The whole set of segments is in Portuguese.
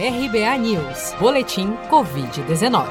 RBA News, Boletim Covid-19.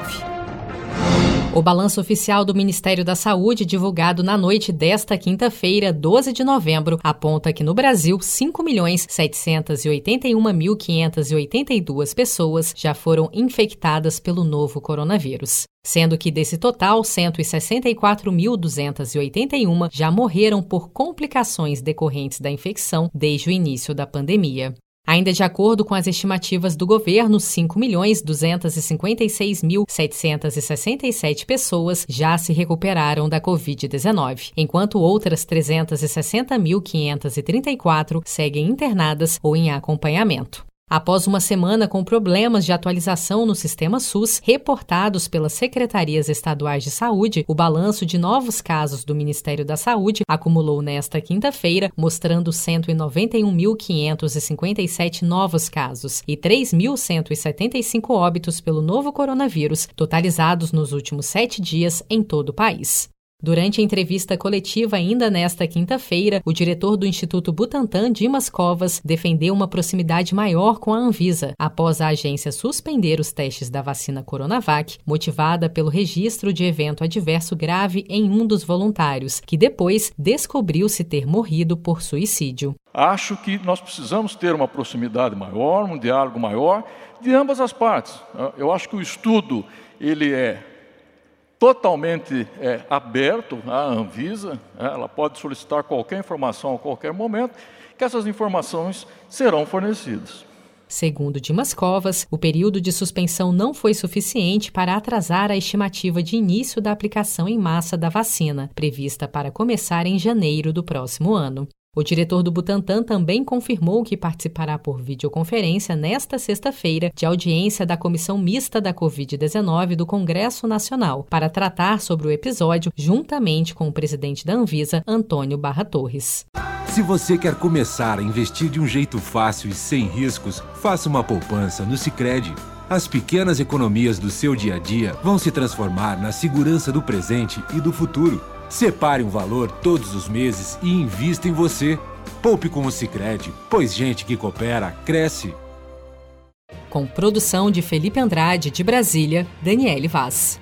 O balanço oficial do Ministério da Saúde, divulgado na noite desta quinta-feira, 12 de novembro, aponta que no Brasil, 5.781.582 pessoas já foram infectadas pelo novo coronavírus. Sendo que desse total, 164.281 já morreram por complicações decorrentes da infecção desde o início da pandemia. Ainda de acordo com as estimativas do governo, 5.256.767 pessoas já se recuperaram da Covid-19, enquanto outras 360.534 seguem internadas ou em acompanhamento. Após uma semana com problemas de atualização no sistema SUS, reportados pelas secretarias estaduais de saúde, o balanço de novos casos do Ministério da Saúde acumulou nesta quinta-feira, mostrando 191.557 novos casos e 3.175 óbitos pelo novo coronavírus, totalizados nos últimos sete dias em todo o país. Durante a entrevista coletiva ainda nesta quinta-feira, o diretor do Instituto Butantan, Dimas Covas, defendeu uma proximidade maior com a Anvisa, após a agência suspender os testes da vacina Coronavac, motivada pelo registro de evento adverso grave em um dos voluntários, que depois descobriu-se ter morrido por suicídio. Acho que nós precisamos ter uma proximidade maior, um diálogo maior de ambas as partes. Eu acho que o estudo ele é totalmente é, aberto à Anvisa, é, ela pode solicitar qualquer informação a qualquer momento, que essas informações serão fornecidas. Segundo Dimas Covas, o período de suspensão não foi suficiente para atrasar a estimativa de início da aplicação em massa da vacina, prevista para começar em janeiro do próximo ano. O diretor do Butantan também confirmou que participará por videoconferência nesta sexta-feira de audiência da Comissão Mista da Covid-19 do Congresso Nacional para tratar sobre o episódio juntamente com o presidente da Anvisa, Antônio Barra Torres. Se você quer começar a investir de um jeito fácil e sem riscos, faça uma poupança no Sicredi. As pequenas economias do seu dia a dia vão se transformar na segurança do presente e do futuro. Separe um valor todos os meses e invista em você. Poupe com o Sicredi, pois gente que coopera cresce. Com produção de Felipe Andrade de Brasília, Daniele Vaz.